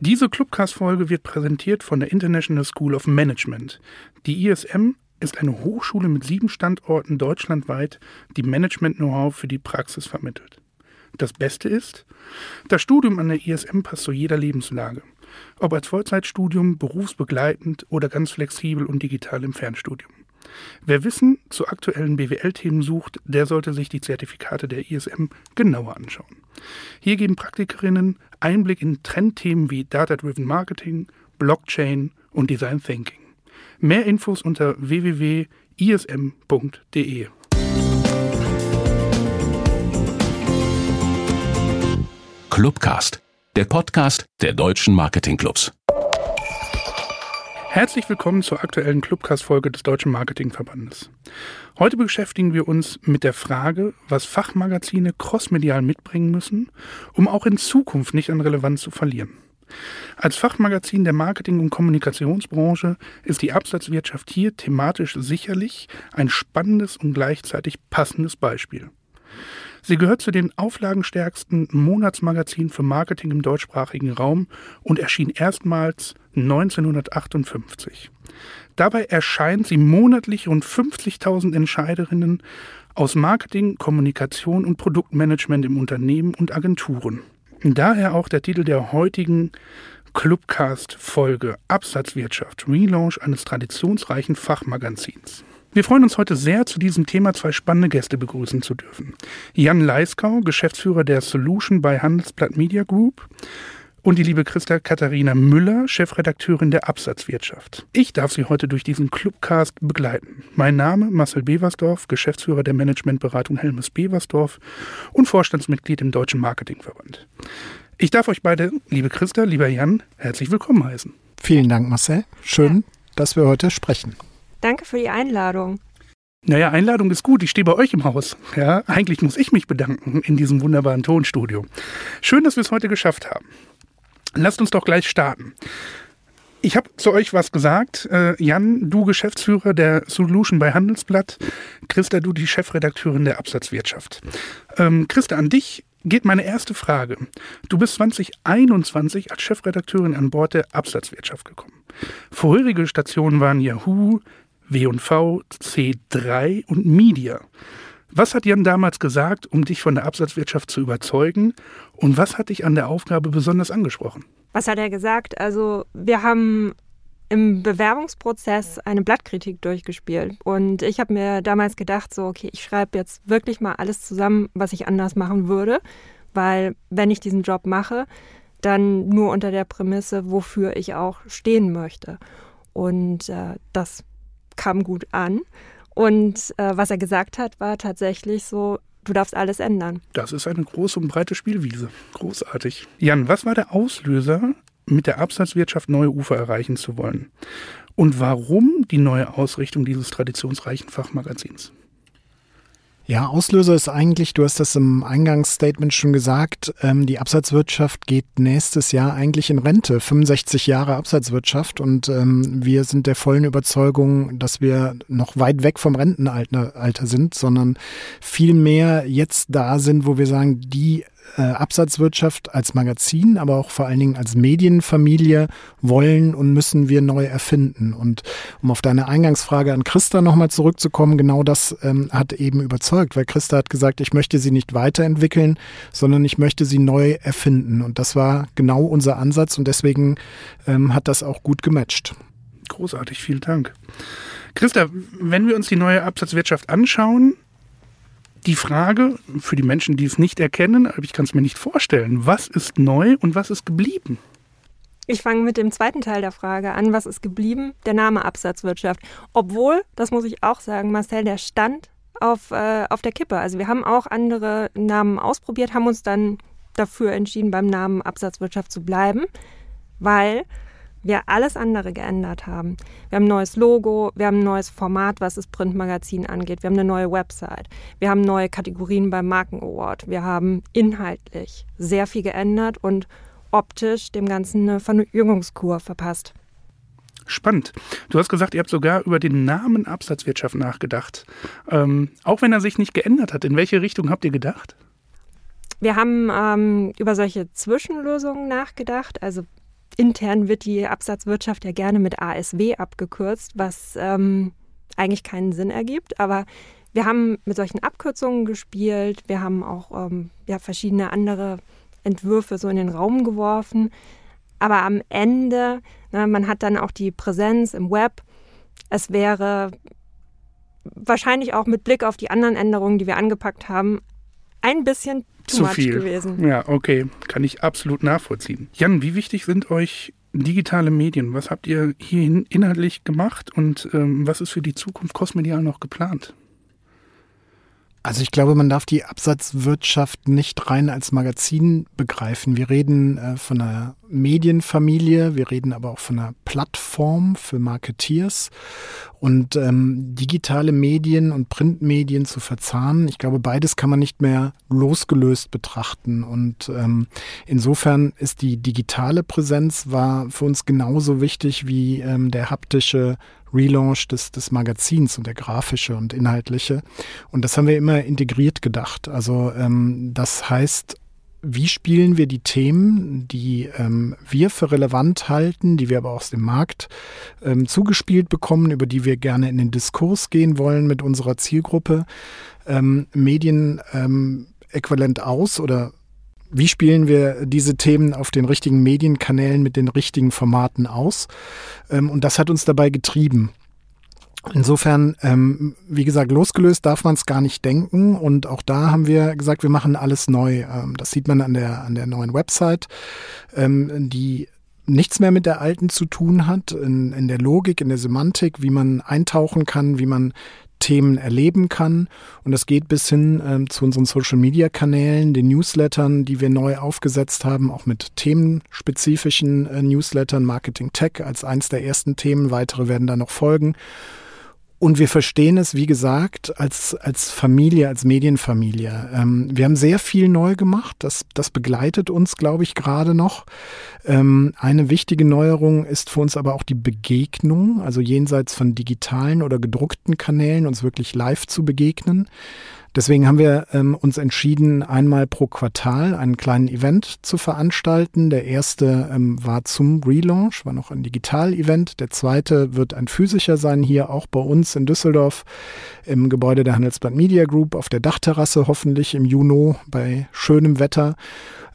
Diese Clubcast-Folge wird präsentiert von der International School of Management. Die ISM ist eine Hochschule mit sieben Standorten deutschlandweit, die Management-Know-how für die Praxis vermittelt. Das Beste ist, das Studium an der ISM passt zu jeder Lebenslage. Ob als Vollzeitstudium, berufsbegleitend oder ganz flexibel und digital im Fernstudium. Wer Wissen zu aktuellen BWL-Themen sucht, der sollte sich die Zertifikate der ISM genauer anschauen. Hier geben Praktikerinnen Einblick in Trendthemen wie Data-Driven Marketing, Blockchain und Design Thinking. Mehr Infos unter www.ism.de. Clubcast, der Podcast der deutschen Marketingclubs. Herzlich willkommen zur aktuellen Clubcast-Folge des Deutschen Marketingverbandes. Heute beschäftigen wir uns mit der Frage, was Fachmagazine crossmedial mitbringen müssen, um auch in Zukunft nicht an Relevanz zu verlieren. Als Fachmagazin der Marketing- und Kommunikationsbranche ist die Absatzwirtschaft hier thematisch sicherlich ein spannendes und gleichzeitig passendes Beispiel. Sie gehört zu den auflagenstärksten Monatsmagazinen für Marketing im deutschsprachigen Raum und erschien erstmals 1958. Dabei erscheint sie monatlich rund 50.000 Entscheiderinnen aus Marketing, Kommunikation und Produktmanagement im Unternehmen und Agenturen. Daher auch der Titel der heutigen Clubcast-Folge Absatzwirtschaft, Relaunch eines traditionsreichen Fachmagazins. Wir freuen uns heute sehr, zu diesem Thema zwei spannende Gäste begrüßen zu dürfen. Jan Leiskau, Geschäftsführer der Solution bei Handelsblatt Media Group und die liebe Christa Katharina Müller, Chefredakteurin der Absatzwirtschaft. Ich darf Sie heute durch diesen Clubcast begleiten. Mein Name Marcel Beversdorf, Geschäftsführer der Managementberatung Helmes Beversdorf und Vorstandsmitglied im Deutschen Marketingverband. Ich darf euch beide, liebe Christa, lieber Jan, herzlich willkommen heißen. Vielen Dank, Marcel. Schön, dass wir heute sprechen. Danke für die Einladung. Naja, Einladung ist gut. Ich stehe bei euch im Haus. Ja, eigentlich muss ich mich bedanken in diesem wunderbaren Tonstudio. Schön, dass wir es heute geschafft haben. Lasst uns doch gleich starten. Ich habe zu euch was gesagt. Äh, Jan, du Geschäftsführer der Solution bei Handelsblatt. Christa, du die Chefredakteurin der Absatzwirtschaft. Ähm, Christa, an dich geht meine erste Frage. Du bist 2021 als Chefredakteurin an Bord der Absatzwirtschaft gekommen. Vorherige Stationen waren Yahoo, W&V, C3 und Media. Was hat Jan damals gesagt, um dich von der Absatzwirtschaft zu überzeugen? Und was hat dich an der Aufgabe besonders angesprochen? Was hat er gesagt? Also wir haben im Bewerbungsprozess eine Blattkritik durchgespielt. Und ich habe mir damals gedacht, so, okay, ich schreibe jetzt wirklich mal alles zusammen, was ich anders machen würde. Weil wenn ich diesen Job mache, dann nur unter der Prämisse, wofür ich auch stehen möchte. Und äh, das kam gut an. Und äh, was er gesagt hat, war tatsächlich so, du darfst alles ändern. Das ist eine große und breite Spielwiese. Großartig. Jan, was war der Auslöser, mit der Absatzwirtschaft neue Ufer erreichen zu wollen? Und warum die neue Ausrichtung dieses traditionsreichen Fachmagazins? Ja, Auslöser ist eigentlich, du hast das im Eingangsstatement schon gesagt, ähm, die Absatzwirtschaft geht nächstes Jahr eigentlich in Rente. 65 Jahre Absatzwirtschaft und ähm, wir sind der vollen Überzeugung, dass wir noch weit weg vom Rentenalter Alter sind, sondern viel mehr jetzt da sind, wo wir sagen, die äh, Absatzwirtschaft als Magazin, aber auch vor allen Dingen als Medienfamilie wollen und müssen wir neu erfinden. Und um auf deine Eingangsfrage an Christa nochmal zurückzukommen, genau das ähm, hat eben überzeugt, weil Christa hat gesagt, ich möchte sie nicht weiterentwickeln, sondern ich möchte sie neu erfinden. Und das war genau unser Ansatz und deswegen ähm, hat das auch gut gematcht. Großartig, vielen Dank. Christa, wenn wir uns die neue Absatzwirtschaft anschauen, die Frage für die Menschen, die es nicht erkennen, aber ich kann es mir nicht vorstellen, was ist neu und was ist geblieben? Ich fange mit dem zweiten Teil der Frage an. Was ist geblieben? Der Name Absatzwirtschaft. Obwohl, das muss ich auch sagen, Marcel, der stand auf, äh, auf der Kippe. Also wir haben auch andere Namen ausprobiert, haben uns dann dafür entschieden, beim Namen Absatzwirtschaft zu bleiben, weil wir alles andere geändert haben. Wir haben ein neues Logo, wir haben ein neues Format, was das Printmagazin angeht, wir haben eine neue Website, wir haben neue Kategorien beim Marken Award, wir haben inhaltlich sehr viel geändert und optisch dem Ganzen eine Verjüngungskur verpasst. Spannend. Du hast gesagt, ihr habt sogar über den Namen Absatzwirtschaft nachgedacht. Ähm, auch wenn er sich nicht geändert hat, in welche Richtung habt ihr gedacht? Wir haben ähm, über solche Zwischenlösungen nachgedacht. Also intern wird die Absatzwirtschaft ja gerne mit ASW abgekürzt, was ähm, eigentlich keinen Sinn ergibt. Aber wir haben mit solchen Abkürzungen gespielt. Wir haben auch ähm, ja, verschiedene andere Entwürfe so in den Raum geworfen. Aber am Ende, ne, man hat dann auch die Präsenz im Web. Es wäre wahrscheinlich auch mit Blick auf die anderen Änderungen, die wir angepackt haben, ein bisschen zu viel gewesen. Ja, okay, kann ich absolut nachvollziehen. Jan, wie wichtig sind euch digitale Medien? Was habt ihr hier inhaltlich gemacht und ähm, was ist für die Zukunft kosmedial noch geplant? Also ich glaube, man darf die Absatzwirtschaft nicht rein als Magazin begreifen. Wir reden äh, von einer Medienfamilie, wir reden aber auch von einer Plattform für Marketeers und ähm, digitale Medien und Printmedien zu verzahnen. Ich glaube, beides kann man nicht mehr losgelöst betrachten und ähm, insofern ist die digitale Präsenz war für uns genauso wichtig wie ähm, der haptische Relaunch des, des Magazins und der grafische und inhaltliche. Und das haben wir immer integriert gedacht. Also ähm, das heißt, wie spielen wir die Themen, die ähm, wir für relevant halten, die wir aber aus dem Markt ähm, zugespielt bekommen, über die wir gerne in den Diskurs gehen wollen mit unserer Zielgruppe, ähm, Medien ähm, äquivalent aus oder wie spielen wir diese Themen auf den richtigen Medienkanälen mit den richtigen Formaten aus? Ähm, und das hat uns dabei getrieben. Insofern, ähm, wie gesagt, losgelöst darf man es gar nicht denken. Und auch da haben wir gesagt, wir machen alles neu. Ähm, das sieht man an der, an der neuen Website, ähm, die nichts mehr mit der alten zu tun hat, in, in der Logik, in der Semantik, wie man eintauchen kann, wie man Themen erleben kann. Und das geht bis hin ähm, zu unseren Social-Media-Kanälen, den Newslettern, die wir neu aufgesetzt haben, auch mit themenspezifischen äh, Newslettern, Marketing Tech als eins der ersten Themen. Weitere werden da noch folgen. Und wir verstehen es, wie gesagt, als, als Familie, als Medienfamilie. Ähm, wir haben sehr viel neu gemacht. Das, das begleitet uns, glaube ich, gerade noch. Ähm, eine wichtige Neuerung ist für uns aber auch die Begegnung, also jenseits von digitalen oder gedruckten Kanälen, uns wirklich live zu begegnen. Deswegen haben wir ähm, uns entschieden, einmal pro Quartal einen kleinen Event zu veranstalten. Der erste ähm, war zum Relaunch, war noch ein Digital-Event. Der zweite wird ein physischer sein, hier auch bei uns in Düsseldorf im Gebäude der Handelsblatt Media Group auf der Dachterrasse, hoffentlich im Juni bei schönem Wetter,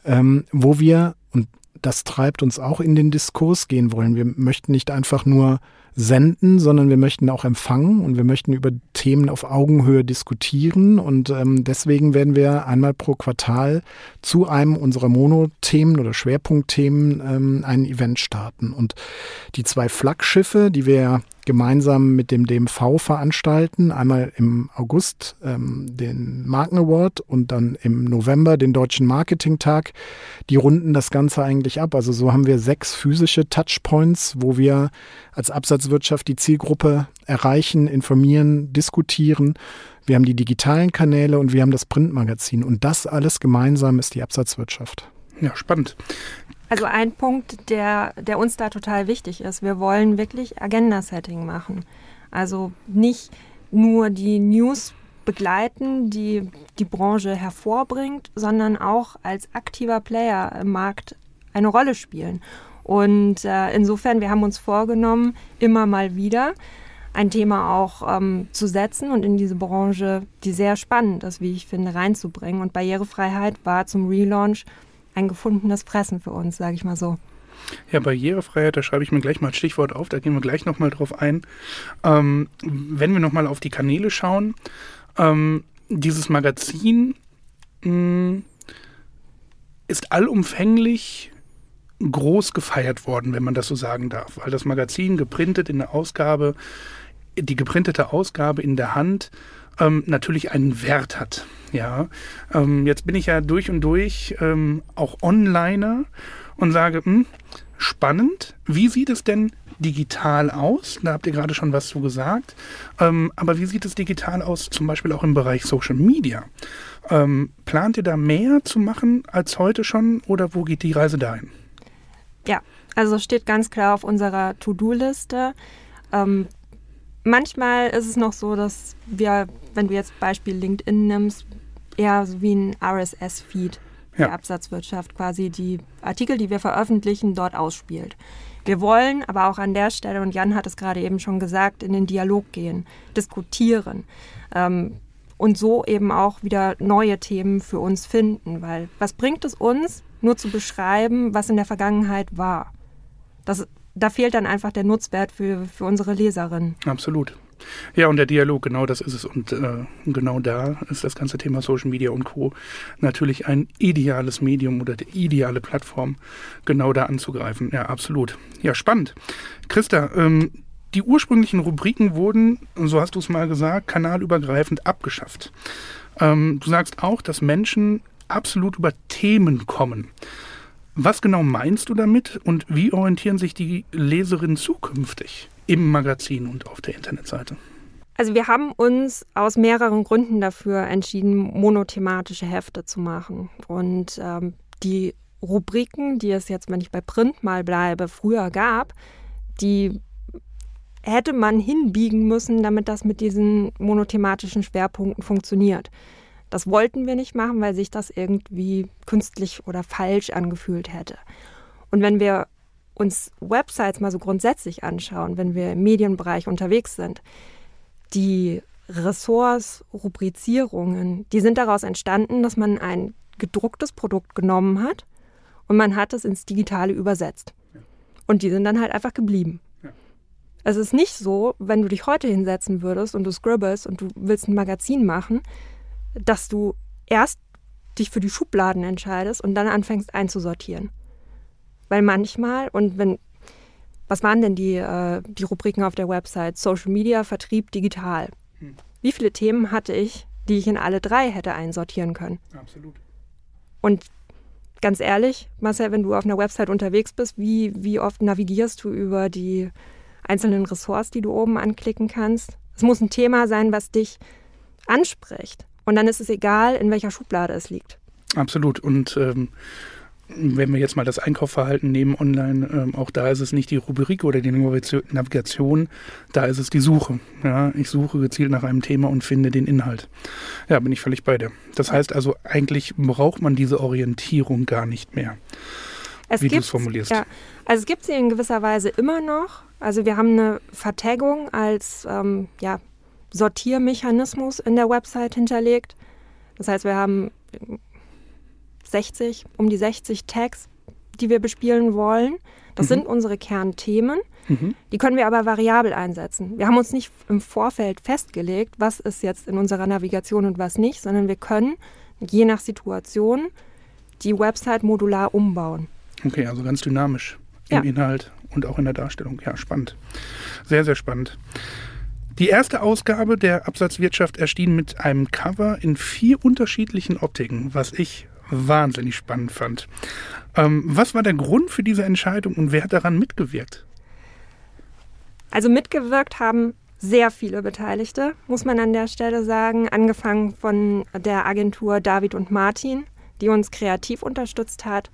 ähm, wo wir, und das treibt uns auch in den Diskurs gehen wollen. Wir möchten nicht einfach nur senden, sondern wir möchten auch empfangen und wir möchten über Themen auf Augenhöhe diskutieren. Und ähm, deswegen werden wir einmal pro Quartal zu einem unserer Monothemen oder Schwerpunktthemen ähm, ein Event starten. Und die zwei Flaggschiffe, die wir gemeinsam mit dem DMV veranstalten. Einmal im August ähm, den Marken Award und dann im November den Deutschen Marketingtag. Die runden das Ganze eigentlich ab. Also so haben wir sechs physische Touchpoints, wo wir als Absatzwirtschaft die Zielgruppe erreichen, informieren, diskutieren. Wir haben die digitalen Kanäle und wir haben das Printmagazin. Und das alles gemeinsam ist die Absatzwirtschaft. Ja, spannend. Also ein Punkt, der, der uns da total wichtig ist, wir wollen wirklich Agenda-Setting machen. Also nicht nur die News begleiten, die die Branche hervorbringt, sondern auch als aktiver Player im Markt eine Rolle spielen. Und äh, insofern, wir haben uns vorgenommen, immer mal wieder ein Thema auch ähm, zu setzen und in diese Branche, die sehr spannend ist, wie ich finde, reinzubringen. Und Barrierefreiheit war zum Relaunch ein gefundenes Fressen für uns, sage ich mal so. Ja, Barrierefreiheit, da schreibe ich mir gleich mal ein Stichwort auf, da gehen wir gleich nochmal drauf ein. Ähm, wenn wir nochmal auf die Kanäle schauen, ähm, dieses Magazin mh, hm, ist allumfänglich groß gefeiert worden, wenn man das so sagen darf, weil das Magazin geprintet in der Ausgabe, die geprintete Ausgabe in der Hand ähm, natürlich einen Wert hat. Ja, ähm, jetzt bin ich ja durch und durch ähm, auch Onliner und sage, mh, hm, spannend. Wie sieht es denn digital aus? Da habt ihr gerade schon was zu gesagt. Ähm, aber wie sieht es digital aus, zum Beispiel auch im Bereich Social Media? Ähm, plant ihr da mehr zu machen als heute schon oder wo geht die Reise dahin? Ja, also steht ganz klar auf unserer To-Do-Liste. Ähm, manchmal ist es noch so, dass wir, wenn du jetzt Beispiel LinkedIn nimmst, eher so wie ein RSS-Feed ja. die Absatzwirtschaft quasi die Artikel, die wir veröffentlichen, dort ausspielt. Wir wollen aber auch an der Stelle, und Jan hat es gerade eben schon gesagt, in den Dialog gehen, diskutieren ähm, und so eben auch wieder neue Themen für uns finden. Weil was bringt es uns, nur zu beschreiben, was in der Vergangenheit war? Das, da fehlt dann einfach der Nutzwert für, für unsere Leserinnen. Absolut. Ja, und der Dialog, genau das ist es. Und äh, genau da ist das ganze Thema Social Media und Co. natürlich ein ideales Medium oder die ideale Plattform, genau da anzugreifen. Ja, absolut. Ja, spannend. Christa, ähm, die ursprünglichen Rubriken wurden, so hast du es mal gesagt, kanalübergreifend abgeschafft. Ähm, du sagst auch, dass Menschen absolut über Themen kommen. Was genau meinst du damit und wie orientieren sich die Leserinnen zukünftig? im Magazin und auf der Internetseite? Also wir haben uns aus mehreren Gründen dafür entschieden, monothematische Hefte zu machen. Und ähm, die Rubriken, die es jetzt, wenn ich bei Print mal bleibe, früher gab, die hätte man hinbiegen müssen, damit das mit diesen monothematischen Schwerpunkten funktioniert. Das wollten wir nicht machen, weil sich das irgendwie künstlich oder falsch angefühlt hätte. Und wenn wir uns Websites mal so grundsätzlich anschauen, wenn wir im Medienbereich unterwegs sind, die Ressorts, Rubrizierungen, die sind daraus entstanden, dass man ein gedrucktes Produkt genommen hat und man hat es ins Digitale übersetzt. Und die sind dann halt einfach geblieben. Es ist nicht so, wenn du dich heute hinsetzen würdest und du scribbles und du willst ein Magazin machen, dass du erst dich für die Schubladen entscheidest und dann anfängst einzusortieren. Weil manchmal, und wenn, was waren denn die, äh, die Rubriken auf der Website? Social Media, Vertrieb, digital. Hm. Wie viele Themen hatte ich, die ich in alle drei hätte einsortieren können? Absolut. Und ganz ehrlich, Marcel, wenn du auf einer Website unterwegs bist, wie, wie oft navigierst du über die einzelnen Ressorts, die du oben anklicken kannst? Es muss ein Thema sein, was dich anspricht. Und dann ist es egal, in welcher Schublade es liegt. Absolut. Und ähm, wenn wir jetzt mal das Einkaufsverhalten nehmen online, ähm, auch da ist es nicht die Rubrik oder die Navigation, da ist es die Suche. Ja, ich suche gezielt nach einem Thema und finde den Inhalt. Ja, bin ich völlig bei dir. Das heißt also, eigentlich braucht man diese Orientierung gar nicht mehr, es wie du es formulierst. Ja, also es gibt sie in gewisser Weise immer noch. Also wir haben eine Vertagung als ähm, ja, Sortiermechanismus in der Website hinterlegt. Das heißt, wir haben 60, um die 60 Tags, die wir bespielen wollen. Das mhm. sind unsere Kernthemen. Mhm. Die können wir aber variabel einsetzen. Wir haben uns nicht im Vorfeld festgelegt, was ist jetzt in unserer Navigation und was nicht, sondern wir können je nach Situation die Website modular umbauen. Okay, also ganz dynamisch im ja. Inhalt und auch in der Darstellung. Ja, spannend. Sehr, sehr spannend. Die erste Ausgabe der Absatzwirtschaft erschien mit einem Cover in vier unterschiedlichen Optiken, was ich wahnsinnig spannend fand. Ähm, was war der Grund für diese Entscheidung und wer hat daran mitgewirkt? Also mitgewirkt haben sehr viele Beteiligte, muss man an der Stelle sagen, angefangen von der Agentur David und Martin, die uns kreativ unterstützt hat,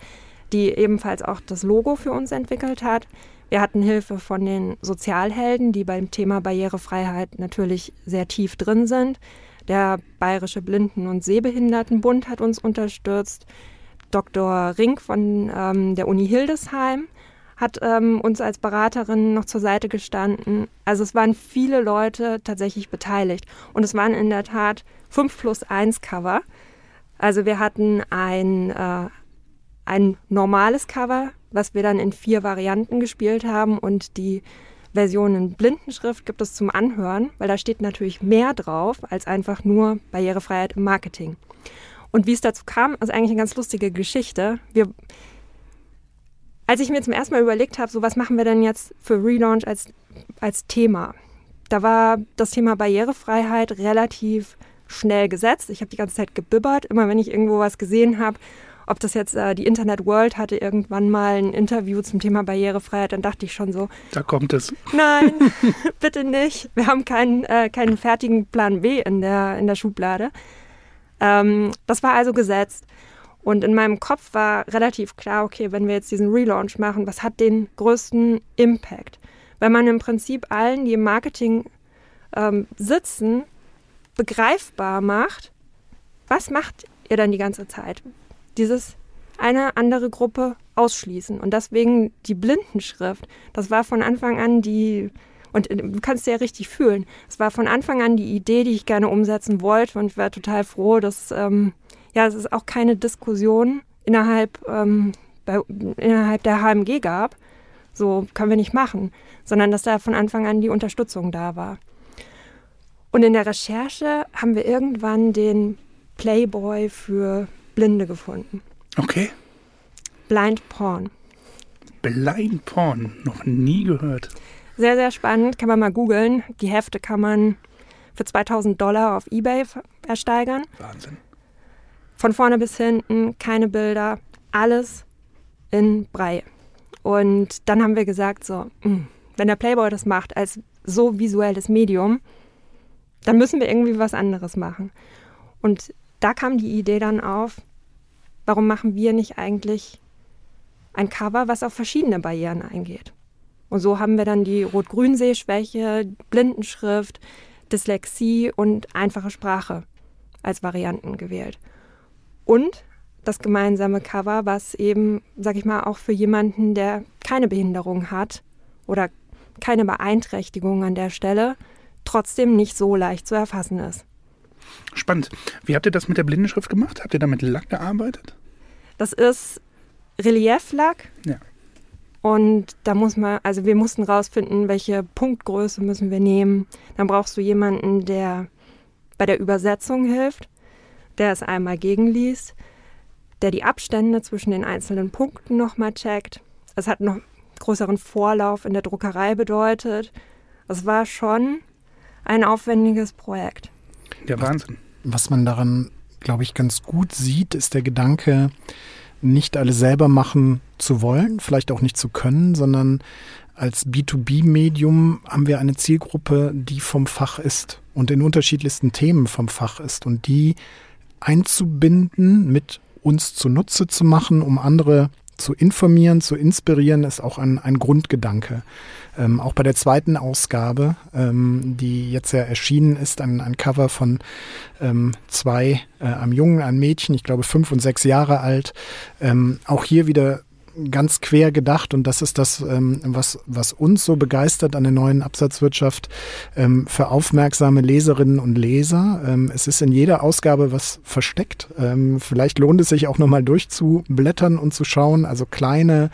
die ebenfalls auch das Logo für uns entwickelt hat. Wir hatten Hilfe von den Sozialhelden, die beim Thema Barrierefreiheit natürlich sehr tief drin sind. Der Bayerische Blinden- und Sehbehindertenbund hat uns unterstützt. Dr. Rink von ähm, der Uni Hildesheim hat ähm, uns als Beraterin noch zur Seite gestanden. Also es waren viele Leute tatsächlich beteiligt. Und es waren in der Tat 5 plus 1 Cover. Also wir hatten ein, äh, ein normales Cover, was wir dann in vier Varianten gespielt haben und die Version in Blindenschrift gibt es zum Anhören, weil da steht natürlich mehr drauf als einfach nur Barrierefreiheit im Marketing. Und wie es dazu kam, ist eigentlich eine ganz lustige Geschichte. Wir, als ich mir zum ersten Mal überlegt habe, so was machen wir denn jetzt für Relaunch als, als Thema, da war das Thema Barrierefreiheit relativ schnell gesetzt. Ich habe die ganze Zeit gebibbert. Immer wenn ich irgendwo was gesehen habe, ob das jetzt äh, die Internet World hatte irgendwann mal ein Interview zum Thema Barrierefreiheit, dann dachte ich schon so. Da kommt es. Nein, bitte nicht. Wir haben keinen, äh, keinen fertigen Plan B in der, in der Schublade. Ähm, das war also gesetzt. Und in meinem Kopf war relativ klar, okay, wenn wir jetzt diesen Relaunch machen, was hat den größten Impact? Wenn man im Prinzip allen, die im Marketing ähm, sitzen, begreifbar macht, was macht ihr dann die ganze Zeit? Dieses eine andere Gruppe ausschließen. Und deswegen die Blindenschrift, das war von Anfang an die, und du kannst ja richtig fühlen, es war von Anfang an die Idee, die ich gerne umsetzen wollte. Und ich war total froh, dass, ähm, ja, es ist auch keine Diskussion innerhalb, ähm, bei, innerhalb der HMG gab. So können wir nicht machen, sondern dass da von Anfang an die Unterstützung da war. Und in der Recherche haben wir irgendwann den Playboy für Blinde gefunden. Okay. Blind Porn. Blind Porn, noch nie gehört. Sehr, sehr spannend, kann man mal googeln. Die Hefte kann man für 2000 Dollar auf Ebay ersteigern. Wahnsinn. Von vorne bis hinten, keine Bilder, alles in Brei. Und dann haben wir gesagt, so, hm, wenn der Playboy das macht als so visuelles Medium, dann müssen wir irgendwie was anderes machen. Und da kam die Idee dann auf, warum machen wir nicht eigentlich ein Cover, was auf verschiedene Barrieren eingeht? Und so haben wir dann die Rot-Grün-Sehschwäche, Blindenschrift, Dyslexie und einfache Sprache als Varianten gewählt. Und das gemeinsame Cover, was eben, sag ich mal, auch für jemanden, der keine Behinderung hat oder keine Beeinträchtigung an der Stelle, trotzdem nicht so leicht zu erfassen ist. Spannend. Wie habt ihr das mit der Blindenschrift gemacht? Habt ihr da mit Lack gearbeitet? Das ist Relieflack. Ja. Und da muss man, also wir mussten rausfinden, welche Punktgröße müssen wir nehmen. Dann brauchst du jemanden, der bei der Übersetzung hilft, der es einmal gegenliest, der die Abstände zwischen den einzelnen Punkten nochmal checkt. Es hat noch größeren Vorlauf in der Druckerei bedeutet. Es war schon ein aufwendiges Projekt. Der Wahnsinn. Was man daran, glaube ich, ganz gut sieht, ist der Gedanke, nicht alles selber machen zu wollen, vielleicht auch nicht zu können, sondern als B2B-Medium haben wir eine Zielgruppe, die vom Fach ist und in unterschiedlichsten Themen vom Fach ist und die einzubinden, mit uns zunutze zu machen, um andere zu informieren, zu inspirieren, ist auch ein, ein Grundgedanke. Ähm, auch bei der zweiten Ausgabe, ähm, die jetzt ja erschienen ist, ein, ein Cover von ähm, zwei, äh, einem Jungen, einem Mädchen, ich glaube fünf und sechs Jahre alt. Ähm, auch hier wieder ganz quer gedacht und das ist das, ähm, was, was uns so begeistert an der neuen Absatzwirtschaft ähm, für aufmerksame Leserinnen und Leser. Ähm, es ist in jeder Ausgabe was versteckt. Ähm, vielleicht lohnt es sich auch nochmal durchzublättern und zu schauen. Also kleine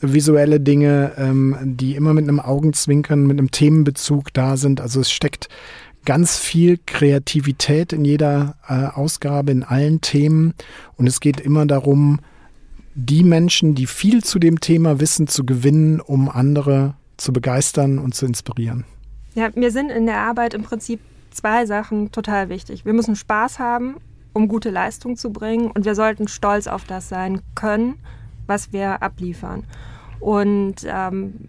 visuelle Dinge, ähm, die immer mit einem Augenzwinkern, mit einem Themenbezug da sind. Also es steckt ganz viel Kreativität in jeder äh, Ausgabe, in allen Themen. Und es geht immer darum, die Menschen, die viel zu dem Thema wissen, zu gewinnen, um andere zu begeistern und zu inspirieren? Ja, mir sind in der Arbeit im Prinzip zwei Sachen total wichtig. Wir müssen Spaß haben, um gute Leistung zu bringen und wir sollten stolz auf das sein können, was wir abliefern. Und ähm,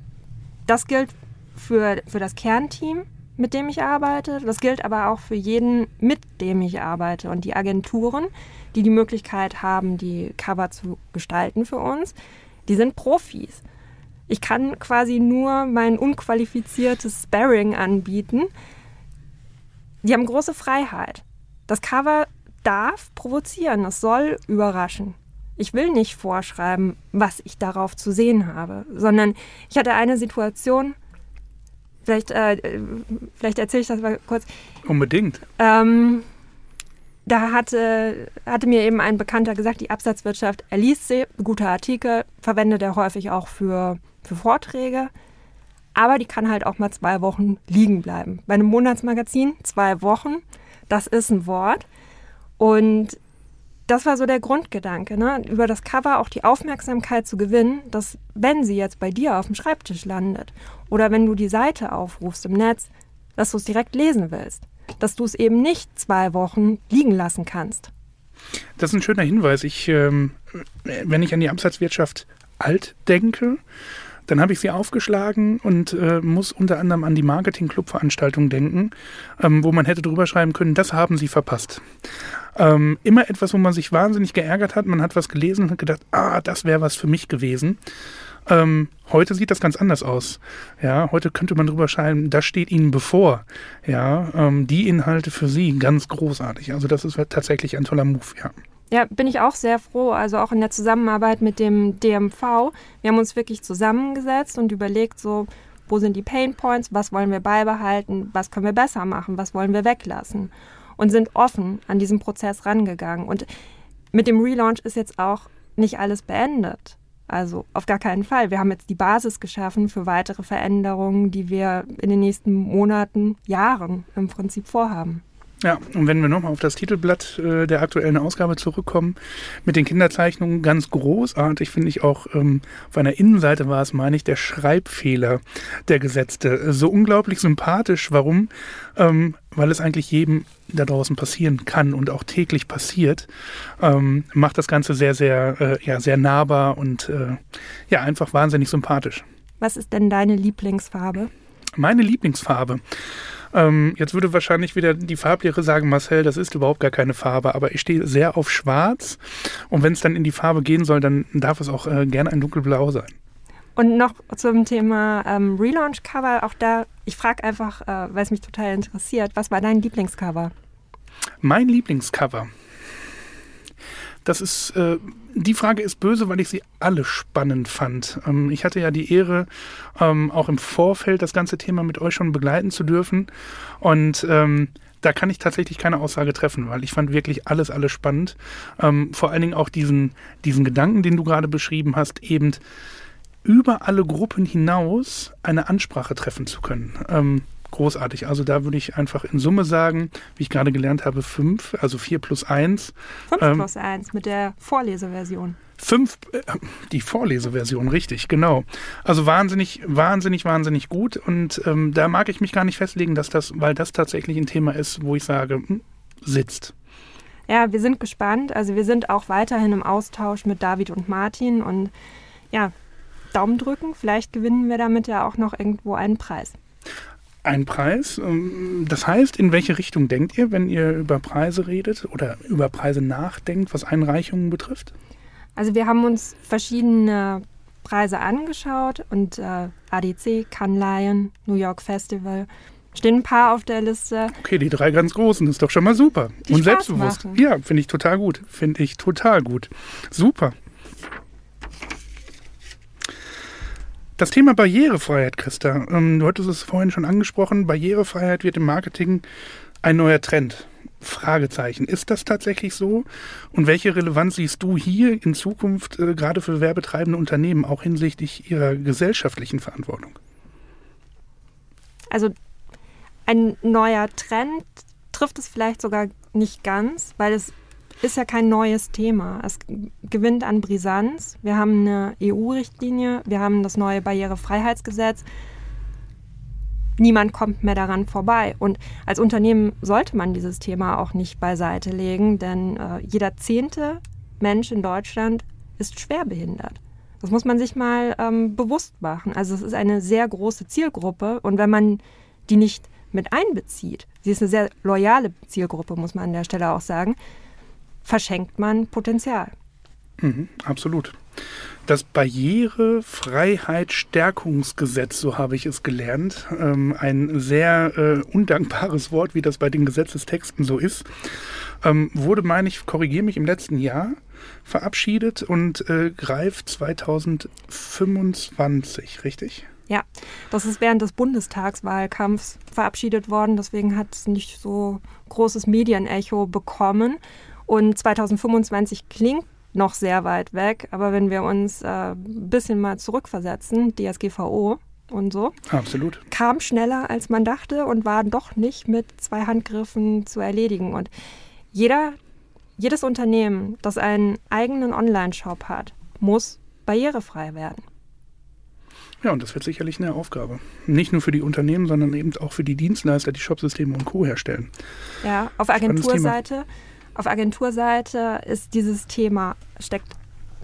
das gilt für, für das Kernteam, mit dem ich arbeite. Das gilt aber auch für jeden, mit dem ich arbeite. Und die Agenturen, die die Möglichkeit haben, die Cover zu gestalten für uns, die sind Profis. Ich kann quasi nur mein unqualifiziertes Sparring anbieten. Die haben große Freiheit. Das Cover darf provozieren, es soll überraschen. Ich will nicht vorschreiben, was ich darauf zu sehen habe, sondern ich hatte eine Situation, vielleicht, äh, vielleicht erzähle ich das mal kurz. Unbedingt. Ähm, da hatte, hatte mir eben ein Bekannter gesagt, die Absatzwirtschaft, er liest sie, gute Artikel, verwendet er häufig auch für, für Vorträge. Aber die kann halt auch mal zwei Wochen liegen bleiben. Bei einem Monatsmagazin zwei Wochen, das ist ein Wort. Und das war so der Grundgedanke, ne? über das Cover auch die Aufmerksamkeit zu gewinnen, dass wenn sie jetzt bei dir auf dem Schreibtisch landet oder wenn du die Seite aufrufst im Netz, dass du es direkt lesen willst dass du es eben nicht zwei Wochen liegen lassen kannst. Das ist ein schöner Hinweis. Ich, ähm, wenn ich an die Absatzwirtschaft alt denke, dann habe ich sie aufgeschlagen und äh, muss unter anderem an die Marketing-Club-Veranstaltung denken, ähm, wo man hätte drüber schreiben können, das haben sie verpasst. Ähm, immer etwas, wo man sich wahnsinnig geärgert hat. Man hat was gelesen und hat gedacht, ah, das wäre was für mich gewesen. Ähm, heute sieht das ganz anders aus. Ja, heute könnte man drüber schreiben, das steht Ihnen bevor. Ja, ähm, die Inhalte für Sie ganz großartig. Also das ist tatsächlich ein toller Move, ja. Ja, bin ich auch sehr froh. Also auch in der Zusammenarbeit mit dem DMV. Wir haben uns wirklich zusammengesetzt und überlegt, so, wo sind die Pain Points, was wollen wir beibehalten, was können wir besser machen, was wollen wir weglassen. Und sind offen an diesen Prozess rangegangen. Und mit dem Relaunch ist jetzt auch nicht alles beendet. Also auf gar keinen Fall. Wir haben jetzt die Basis geschaffen für weitere Veränderungen, die wir in den nächsten Monaten, Jahren im Prinzip vorhaben. Ja, und wenn wir nochmal auf das Titelblatt äh, der aktuellen Ausgabe zurückkommen, mit den Kinderzeichnungen ganz großartig, finde ich auch, ähm, auf einer Innenseite war es, meine ich, der Schreibfehler der Gesetzte. So unglaublich sympathisch. Warum? Ähm, weil es eigentlich jedem da draußen passieren kann und auch täglich passiert, ähm, macht das Ganze sehr, sehr, äh, ja, sehr nahbar und äh, ja, einfach wahnsinnig sympathisch. Was ist denn deine Lieblingsfarbe? Meine Lieblingsfarbe. Ähm, jetzt würde wahrscheinlich wieder die Farblehre sagen, Marcel, das ist überhaupt gar keine Farbe, aber ich stehe sehr auf Schwarz. Und wenn es dann in die Farbe gehen soll, dann darf es auch äh, gerne ein dunkelblau sein. Und noch zum Thema ähm, Relaunch-Cover, auch da, ich frage einfach, äh, weil es mich total interessiert, was war dein Lieblingscover? Mein Lieblingscover. Das ist, äh, die Frage ist böse, weil ich sie alle spannend fand. Ähm, ich hatte ja die Ehre, ähm, auch im Vorfeld das ganze Thema mit euch schon begleiten zu dürfen. Und ähm, da kann ich tatsächlich keine Aussage treffen, weil ich fand wirklich alles, alles spannend. Vor allen Dingen auch diesen, diesen Gedanken, den du gerade beschrieben hast, eben über alle Gruppen hinaus eine Ansprache treffen zu können. Großartig. Also da würde ich einfach in Summe sagen, wie ich gerade gelernt habe, fünf, also vier plus eins. Fünf ähm, plus eins mit der Vorleseversion. Fünf, äh, die Vorleseversion, richtig, genau. Also wahnsinnig, wahnsinnig, wahnsinnig gut. Und ähm, da mag ich mich gar nicht festlegen, dass das, weil das tatsächlich ein Thema ist, wo ich sage, hm, sitzt. Ja, wir sind gespannt. Also wir sind auch weiterhin im Austausch mit David und Martin und ja, Daumen drücken. Vielleicht gewinnen wir damit ja auch noch irgendwo einen Preis. Ein Preis. Ähm, das heißt, in welche Richtung denkt ihr, wenn ihr über Preise redet oder über Preise nachdenkt, was Einreichungen betrifft? Also wir haben uns verschiedene Preise angeschaut und äh, ADC, Cannes Lion, New York Festival, stehen ein paar auf der Liste. Okay, die drei ganz großen, ist doch schon mal super. Die und Spaß selbstbewusst. Machen. Ja, finde ich total gut. Finde ich total gut. Super. Das Thema Barrierefreiheit, Christa. Ähm, du hattest es vorhin schon angesprochen. Barrierefreiheit wird im Marketing ein neuer Trend. Fragezeichen. Ist das tatsächlich so? Und welche Relevanz siehst du hier in Zukunft äh, gerade für werbetreibende Unternehmen, auch hinsichtlich ihrer gesellschaftlichen Verantwortung? Also ein neuer Trend trifft es vielleicht sogar nicht ganz, weil es ist ja kein neues Thema. Es gewinnt an Brisanz. Wir haben eine EU-Richtlinie, wir haben das neue Barrierefreiheitsgesetz. Niemand kommt mehr daran vorbei. Und als Unternehmen sollte man dieses Thema auch nicht beiseite legen, denn äh, jeder zehnte Mensch in Deutschland ist schwerbehindert. Das muss man sich mal ähm, bewusst machen. Also es ist eine sehr große Zielgruppe und wenn man die nicht mit einbezieht, sie ist eine sehr loyale Zielgruppe, muss man an der Stelle auch sagen, verschenkt man Potenzial. Mhm, absolut. Das Barrierefreiheitsstärkungsgesetz, so habe ich es gelernt, ähm, ein sehr äh, undankbares Wort, wie das bei den Gesetzestexten so ist, ähm, wurde, meine ich, korrigiere mich, im letzten Jahr verabschiedet und äh, greift 2025, richtig? Ja, das ist während des Bundestagswahlkampfs verabschiedet worden, deswegen hat es nicht so großes Medienecho bekommen. Und 2025 klingt noch sehr weit weg, aber wenn wir uns äh, ein bisschen mal zurückversetzen, DSGVO und so, Absolut. kam schneller als man dachte und war doch nicht mit zwei Handgriffen zu erledigen. Und jeder, jedes Unternehmen, das einen eigenen Online-Shop hat, muss barrierefrei werden. Ja, und das wird sicherlich eine Aufgabe. Nicht nur für die Unternehmen, sondern eben auch für die Dienstleister, die Shopsysteme und Co. herstellen. Ja, auf Agenturseite auf Agenturseite ist dieses Thema, steckt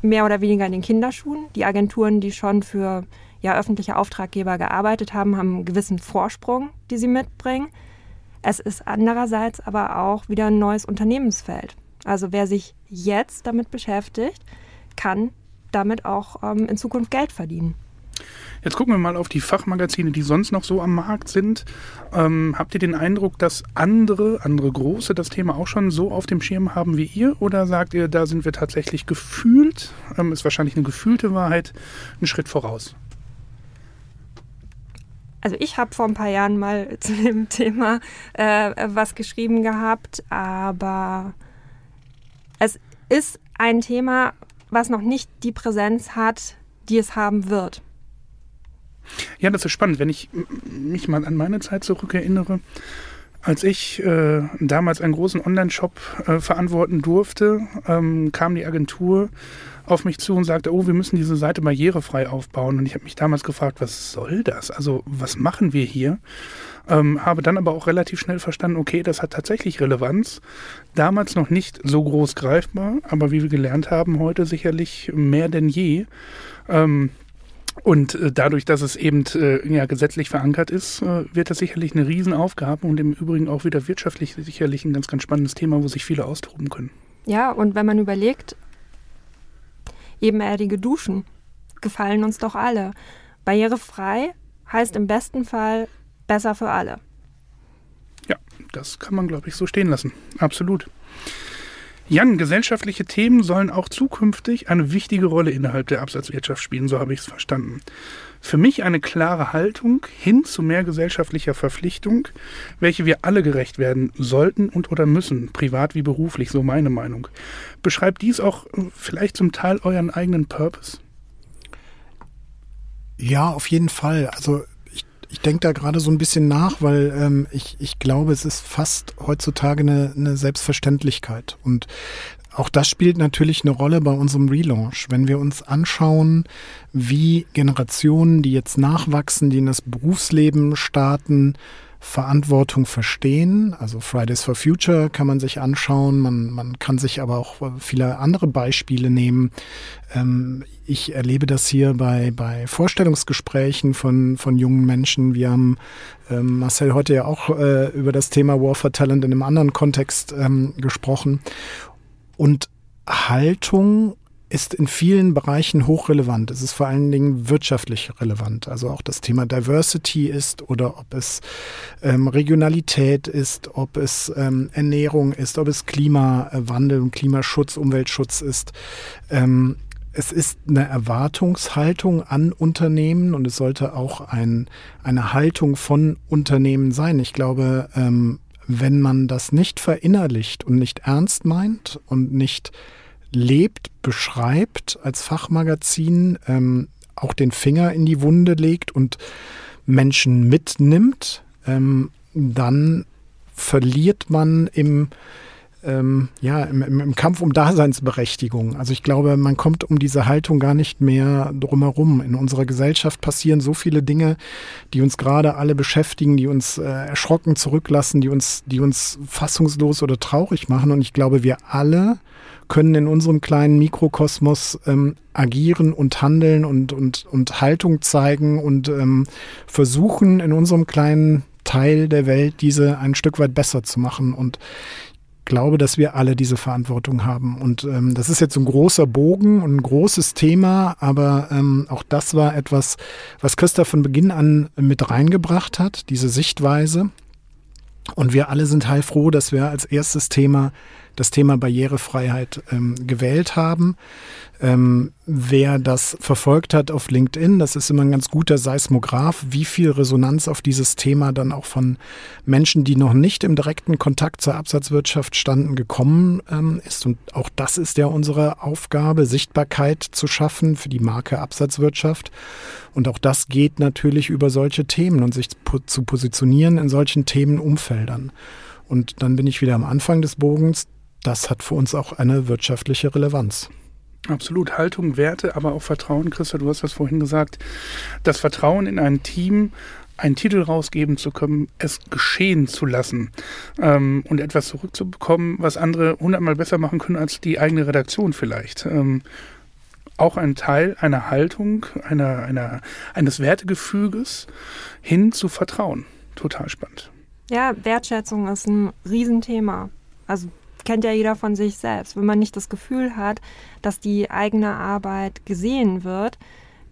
mehr oder weniger in den Kinderschuhen. Die Agenturen, die schon für ja, öffentliche Auftraggeber gearbeitet haben, haben einen gewissen Vorsprung, die sie mitbringen. Es ist andererseits aber auch wieder ein neues Unternehmensfeld. Also wer sich jetzt damit beschäftigt, kann damit auch ähm, in Zukunft Geld verdienen. Jetzt gucken wir mal auf die Fachmagazine, die sonst noch so am Markt sind. Ähm, habt ihr den Eindruck, dass andere, andere große das Thema auch schon so auf dem Schirm haben wie ihr? Oder sagt ihr, da sind wir tatsächlich gefühlt, ähm, ist wahrscheinlich eine gefühlte Wahrheit, einen Schritt voraus? Also ich habe vor ein paar Jahren mal zu dem Thema äh, was geschrieben gehabt, aber es ist ein Thema, was noch nicht die Präsenz hat, die es haben wird. Ja, das ist spannend. Wenn ich mich mal an meine Zeit zurückerinnere, als ich äh, damals einen großen Online-Shop äh, verantworten durfte, ähm, kam die Agentur auf mich zu und sagte, oh, wir müssen diese Seite barrierefrei aufbauen. Und ich habe mich damals gefragt, was soll das? Also was machen wir hier? Ähm, habe dann aber auch relativ schnell verstanden, okay, das hat tatsächlich Relevanz. Damals noch nicht so groß greifbar, aber wie wir gelernt haben, heute sicherlich mehr denn je. Ähm, und äh, dadurch, dass es eben äh, ja, gesetzlich verankert ist, äh, wird das sicherlich eine Riesenaufgabe und im Übrigen auch wieder wirtschaftlich sicherlich ein ganz, ganz spannendes Thema, wo sich viele austoben können. Ja, und wenn man überlegt, ebenerdige Duschen gefallen uns doch alle. Barrierefrei heißt im besten Fall besser für alle. Ja, das kann man, glaube ich, so stehen lassen. Absolut. Jan, gesellschaftliche Themen sollen auch zukünftig eine wichtige Rolle innerhalb der Absatzwirtschaft spielen, so habe ich es verstanden. Für mich eine klare Haltung hin zu mehr gesellschaftlicher Verpflichtung, welche wir alle gerecht werden sollten und oder müssen, privat wie beruflich, so meine Meinung. Beschreibt dies auch äh, vielleicht zum Teil euren eigenen Purpose? Ja, auf jeden Fall. Also ich denke da gerade so ein bisschen nach, weil ähm, ich, ich glaube, es ist fast heutzutage eine, eine Selbstverständlichkeit. Und auch das spielt natürlich eine Rolle bei unserem Relaunch. Wenn wir uns anschauen, wie Generationen, die jetzt nachwachsen, die in das Berufsleben starten, Verantwortung verstehen. Also Fridays for Future kann man sich anschauen. Man, man kann sich aber auch viele andere Beispiele nehmen. Ähm, ich erlebe das hier bei, bei Vorstellungsgesprächen von, von jungen Menschen. Wir haben ähm, Marcel heute ja auch äh, über das Thema War for Talent in einem anderen Kontext ähm, gesprochen. Und Haltung ist in vielen Bereichen hochrelevant. Es ist vor allen Dingen wirtschaftlich relevant. Also auch das Thema Diversity ist oder ob es ähm, Regionalität ist, ob es ähm, Ernährung ist, ob es Klimawandel und Klimaschutz, Umweltschutz ist. Ähm, es ist eine Erwartungshaltung an Unternehmen und es sollte auch ein, eine Haltung von Unternehmen sein. Ich glaube, ähm, wenn man das nicht verinnerlicht und nicht ernst meint und nicht lebt, beschreibt als Fachmagazin, ähm, auch den Finger in die Wunde legt und Menschen mitnimmt, ähm, dann verliert man im, ähm, ja, im, im, Kampf um Daseinsberechtigung. Also ich glaube, man kommt um diese Haltung gar nicht mehr drumherum. In unserer Gesellschaft passieren so viele Dinge, die uns gerade alle beschäftigen, die uns äh, erschrocken zurücklassen, die uns, die uns fassungslos oder traurig machen. Und ich glaube, wir alle können in unserem kleinen Mikrokosmos ähm, agieren und handeln und, und, und Haltung zeigen und ähm, versuchen in unserem kleinen Teil der Welt diese ein Stück weit besser zu machen. Und glaube, dass wir alle diese Verantwortung haben. Und ähm, das ist jetzt ein großer Bogen und ein großes Thema, aber ähm, auch das war etwas, was Christa von Beginn an mit reingebracht hat, diese Sichtweise. Und wir alle sind heilfroh, dass wir als erstes Thema das Thema Barrierefreiheit ähm, gewählt haben. Ähm, wer das verfolgt hat auf LinkedIn, das ist immer ein ganz guter Seismograph, wie viel Resonanz auf dieses Thema dann auch von Menschen, die noch nicht im direkten Kontakt zur Absatzwirtschaft standen, gekommen ähm, ist. Und auch das ist ja unsere Aufgabe, Sichtbarkeit zu schaffen für die Marke Absatzwirtschaft. Und auch das geht natürlich über solche Themen und sich zu positionieren in solchen Themenumfeldern. Und dann bin ich wieder am Anfang des Bogens das hat für uns auch eine wirtschaftliche Relevanz. Absolut. Haltung, Werte, aber auch Vertrauen. Christa, du hast das vorhin gesagt. Das Vertrauen in ein Team, einen Titel rausgeben zu können, es geschehen zu lassen ähm, und etwas zurückzubekommen, was andere hundertmal besser machen können als die eigene Redaktion vielleicht. Ähm, auch ein Teil einer Haltung, einer, einer, eines Wertegefüges hin zu Vertrauen. Total spannend. Ja, Wertschätzung ist ein Riesenthema. Also kennt ja jeder von sich selbst. Wenn man nicht das Gefühl hat, dass die eigene Arbeit gesehen wird,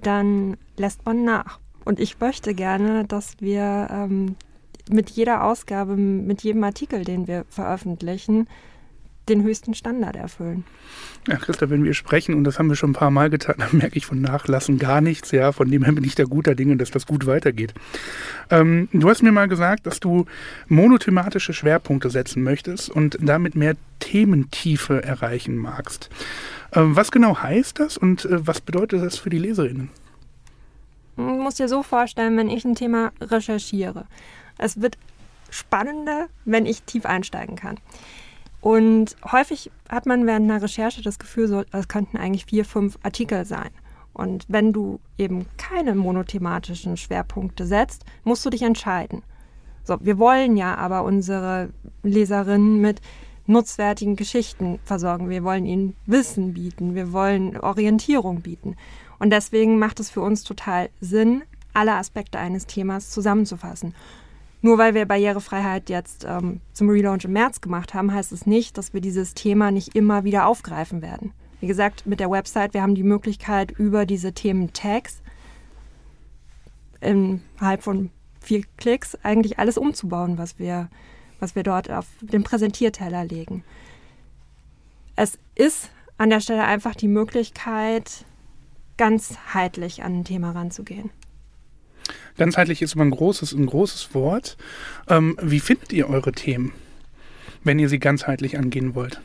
dann lässt man nach. Und ich möchte gerne, dass wir ähm, mit jeder Ausgabe, mit jedem Artikel, den wir veröffentlichen, den höchsten Standard erfüllen. Ja, Christa, wenn wir sprechen, und das haben wir schon ein paar Mal getan, dann merke ich von Nachlassen gar nichts. Ja, von dem her bin ich da guter Dinge, dass das gut weitergeht. Ähm, du hast mir mal gesagt, dass du monothematische Schwerpunkte setzen möchtest und damit mehr Thementiefe erreichen magst. Ähm, was genau heißt das und äh, was bedeutet das für die Leserinnen? Du musst dir so vorstellen, wenn ich ein Thema recherchiere. Es wird spannender, wenn ich tief einsteigen kann. Und häufig hat man während einer Recherche das Gefühl, es könnten eigentlich vier, fünf Artikel sein. Und wenn du eben keine monothematischen Schwerpunkte setzt, musst du dich entscheiden. So, wir wollen ja aber unsere Leserinnen mit nutzwertigen Geschichten versorgen. Wir wollen ihnen Wissen bieten. Wir wollen Orientierung bieten. Und deswegen macht es für uns total Sinn, alle Aspekte eines Themas zusammenzufassen. Nur weil wir Barrierefreiheit jetzt ähm, zum Relaunch im März gemacht haben, heißt es nicht, dass wir dieses Thema nicht immer wieder aufgreifen werden. Wie gesagt, mit der Website, wir haben die Möglichkeit, über diese Themen-Tags innerhalb von vier Klicks eigentlich alles umzubauen, was wir, was wir dort auf den Präsentierteller legen. Es ist an der Stelle einfach die Möglichkeit, ganzheitlich an ein Thema ranzugehen. Ganzheitlich ist immer ein großes, ein großes Wort. Ähm, wie findet ihr eure Themen, wenn ihr sie ganzheitlich angehen wollt?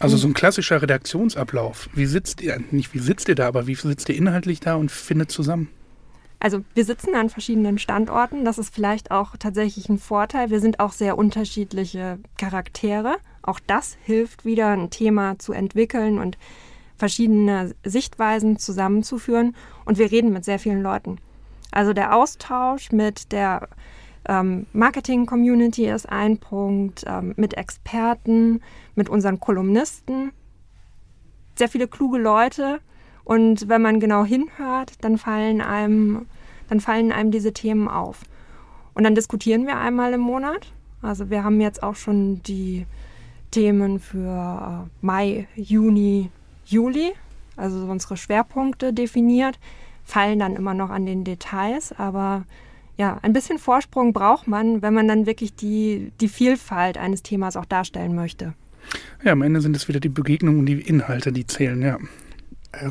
Also so ein klassischer Redaktionsablauf. Wie sitzt ihr, nicht wie sitzt ihr da, aber wie sitzt ihr inhaltlich da und findet zusammen? Also wir sitzen an verschiedenen Standorten. Das ist vielleicht auch tatsächlich ein Vorteil. Wir sind auch sehr unterschiedliche Charaktere. Auch das hilft wieder, ein Thema zu entwickeln und verschiedene Sichtweisen zusammenzuführen. Und wir reden mit sehr vielen Leuten. Also der Austausch mit der ähm, Marketing-Community ist ein Punkt, ähm, mit Experten, mit unseren Kolumnisten. Sehr viele kluge Leute. Und wenn man genau hinhört, dann fallen einem, dann fallen einem diese Themen auf. Und dann diskutieren wir einmal im Monat. Also wir haben jetzt auch schon die Themen für äh, Mai, Juni, Juli, also unsere Schwerpunkte definiert fallen dann immer noch an den Details, aber ja, ein bisschen Vorsprung braucht man, wenn man dann wirklich die, die Vielfalt eines Themas auch darstellen möchte. Ja, am Ende sind es wieder die Begegnungen und die Inhalte, die zählen, ja.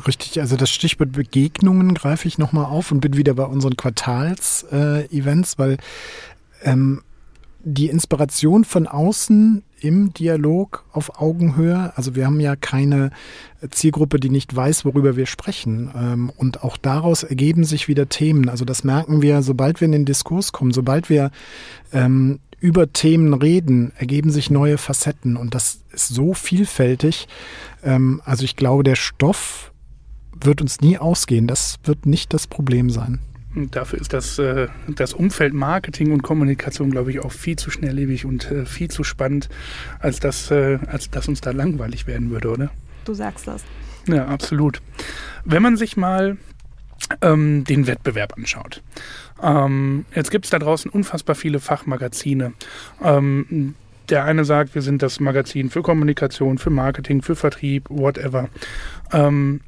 Richtig, also das Stichwort Begegnungen greife ich nochmal auf und bin wieder bei unseren Quartals-Events, äh, weil ähm, die Inspiration von außen im Dialog auf Augenhöhe. Also wir haben ja keine Zielgruppe, die nicht weiß, worüber wir sprechen. Ähm, und auch daraus ergeben sich wieder Themen. Also das merken wir, sobald wir in den Diskurs kommen, sobald wir ähm, über Themen reden, ergeben sich neue Facetten. Und das ist so vielfältig. Ähm, also ich glaube, der Stoff wird uns nie ausgehen. Das wird nicht das Problem sein. Und dafür ist das, äh, das Umfeld Marketing und Kommunikation, glaube ich, auch viel zu schnelllebig und äh, viel zu spannend, als dass, äh, als dass uns da langweilig werden würde, oder? Du sagst das. Ja, absolut. Wenn man sich mal ähm, den Wettbewerb anschaut. Ähm, jetzt gibt es da draußen unfassbar viele Fachmagazine. Ähm, der eine sagt, wir sind das Magazin für Kommunikation, für Marketing, für Vertrieb, whatever. Ähm,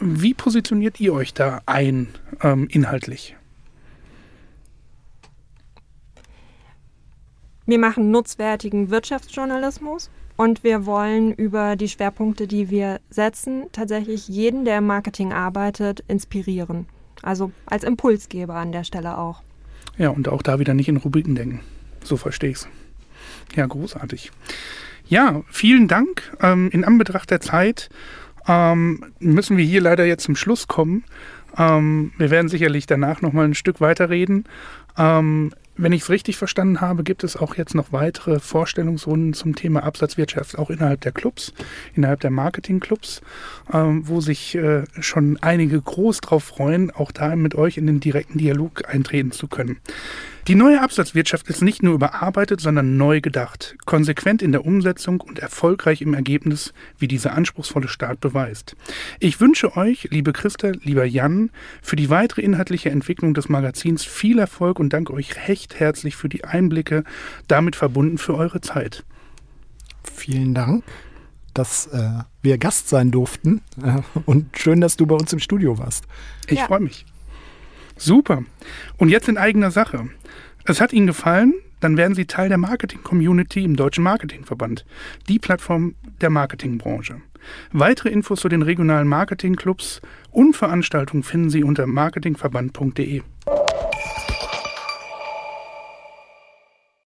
wie positioniert ihr euch da ein ähm, inhaltlich? Wir machen nutzwertigen Wirtschaftsjournalismus und wir wollen über die Schwerpunkte, die wir setzen, tatsächlich jeden, der im Marketing arbeitet, inspirieren. Also als Impulsgeber an der Stelle auch. Ja, und auch da wieder nicht in Rubriken denken. So verstehe ich es. Ja, großartig. Ja, vielen Dank. Ähm, in Anbetracht der Zeit ähm, müssen wir hier leider jetzt zum Schluss kommen. Ähm, wir werden sicherlich danach noch mal ein Stück weiter reden. Ähm, wenn ich es richtig verstanden habe, gibt es auch jetzt noch weitere Vorstellungsrunden zum Thema Absatzwirtschaft, auch innerhalb der Clubs, innerhalb der Marketingclubs, ähm, wo sich äh, schon einige groß drauf freuen, auch da mit euch in den direkten Dialog eintreten zu können. Die neue Absatzwirtschaft ist nicht nur überarbeitet, sondern neu gedacht, konsequent in der Umsetzung und erfolgreich im Ergebnis, wie dieser anspruchsvolle Start beweist. Ich wünsche euch, liebe Christa, lieber Jan, für die weitere inhaltliche Entwicklung des Magazins viel Erfolg und danke euch recht herzlich für die Einblicke, damit verbunden für eure Zeit. Vielen Dank dass äh, wir Gast sein durften. Äh, und schön, dass du bei uns im Studio warst. Ich ja. freue mich. Super. Und jetzt in eigener Sache. Es hat Ihnen gefallen? Dann werden Sie Teil der Marketing-Community im Deutschen Marketingverband, die Plattform der Marketingbranche. Weitere Infos zu den regionalen Marketingclubs und Veranstaltungen finden Sie unter marketingverband.de.